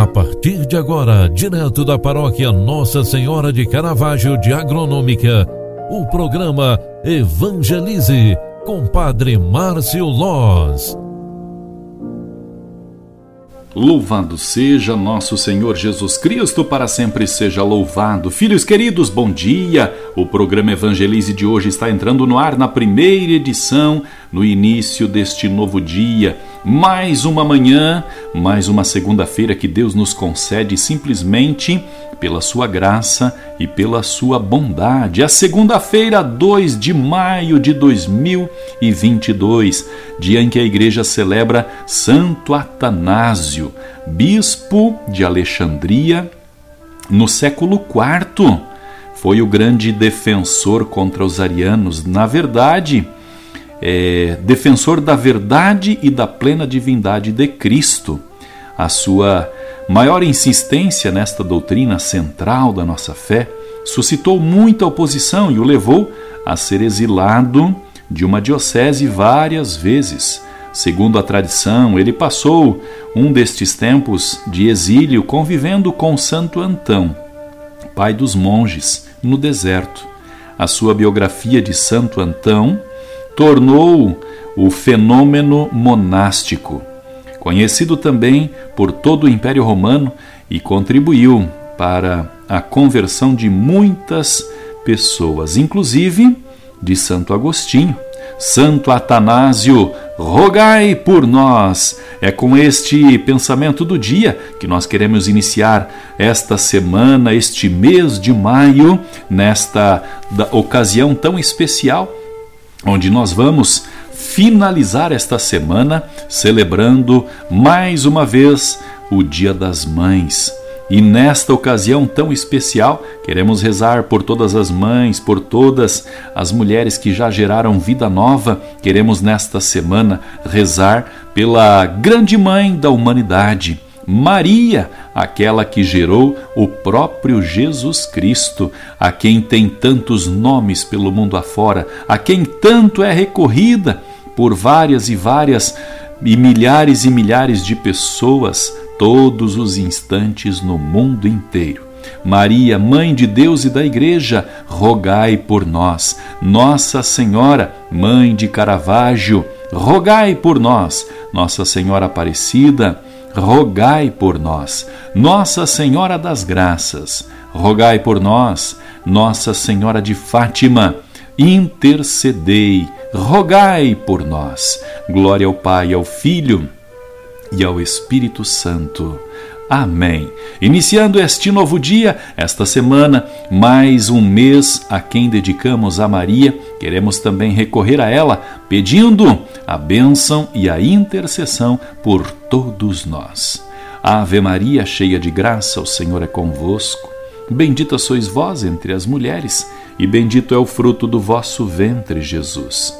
A partir de agora, direto da paróquia Nossa Senhora de Caravaggio de Agronômica, o programa Evangelize com Padre Márcio Loz. Louvado seja nosso Senhor Jesus Cristo, para sempre seja louvado. Filhos queridos, bom dia! O programa Evangelize de hoje está entrando no ar na primeira edição, no início deste novo dia. Mais uma manhã, mais uma segunda-feira que Deus nos concede simplesmente pela sua graça e pela sua bondade. A segunda-feira, 2 de maio de 2022, dia em que a igreja celebra Santo Atanásio, bispo de Alexandria, no século IV. Foi o grande defensor contra os arianos. Na verdade, é, defensor da verdade e da plena divindade de Cristo. A sua maior insistência nesta doutrina central da nossa fé suscitou muita oposição e o levou a ser exilado de uma diocese várias vezes. Segundo a tradição, ele passou um destes tempos de exílio convivendo com Santo Antão, pai dos monges, no deserto. A sua biografia de Santo Antão tornou o fenômeno monástico, conhecido também por todo o Império Romano e contribuiu para a conversão de muitas pessoas, inclusive de Santo Agostinho. Santo Atanásio, rogai por nós. É com este pensamento do dia que nós queremos iniciar esta semana, este mês de maio, nesta ocasião tão especial onde nós vamos finalizar esta semana celebrando mais uma vez o Dia das Mães. E nesta ocasião tão especial, queremos rezar por todas as mães, por todas as mulheres que já geraram vida nova. Queremos nesta semana rezar pela grande mãe da humanidade Maria, aquela que gerou o próprio Jesus Cristo, a quem tem tantos nomes pelo mundo afora, a quem tanto é recorrida por várias e várias e milhares e milhares de pessoas todos os instantes no mundo inteiro. Maria, Mãe de Deus e da Igreja, rogai por nós. Nossa Senhora, Mãe de Caravaggio, rogai por nós. Nossa Senhora Aparecida, rogai por nós. Nossa Senhora das Graças, rogai por nós. Nossa Senhora de Fátima, intercedei, rogai por nós. Glória ao Pai, ao Filho e ao Espírito Santo Amém. Iniciando este novo dia, esta semana, mais um mês a quem dedicamos a Maria, queremos também recorrer a ela, pedindo a bênção e a intercessão por todos nós. Ave Maria, cheia de graça, o Senhor é convosco. Bendita sois vós entre as mulheres, e bendito é o fruto do vosso ventre, Jesus.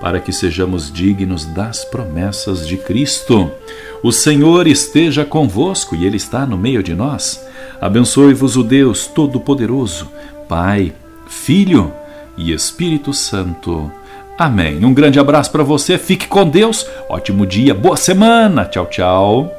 para que sejamos dignos das promessas de Cristo. O Senhor esteja convosco e Ele está no meio de nós. Abençoe-vos o Deus Todo-Poderoso, Pai, Filho e Espírito Santo. Amém. Um grande abraço para você, fique com Deus, ótimo dia, boa semana. Tchau, tchau.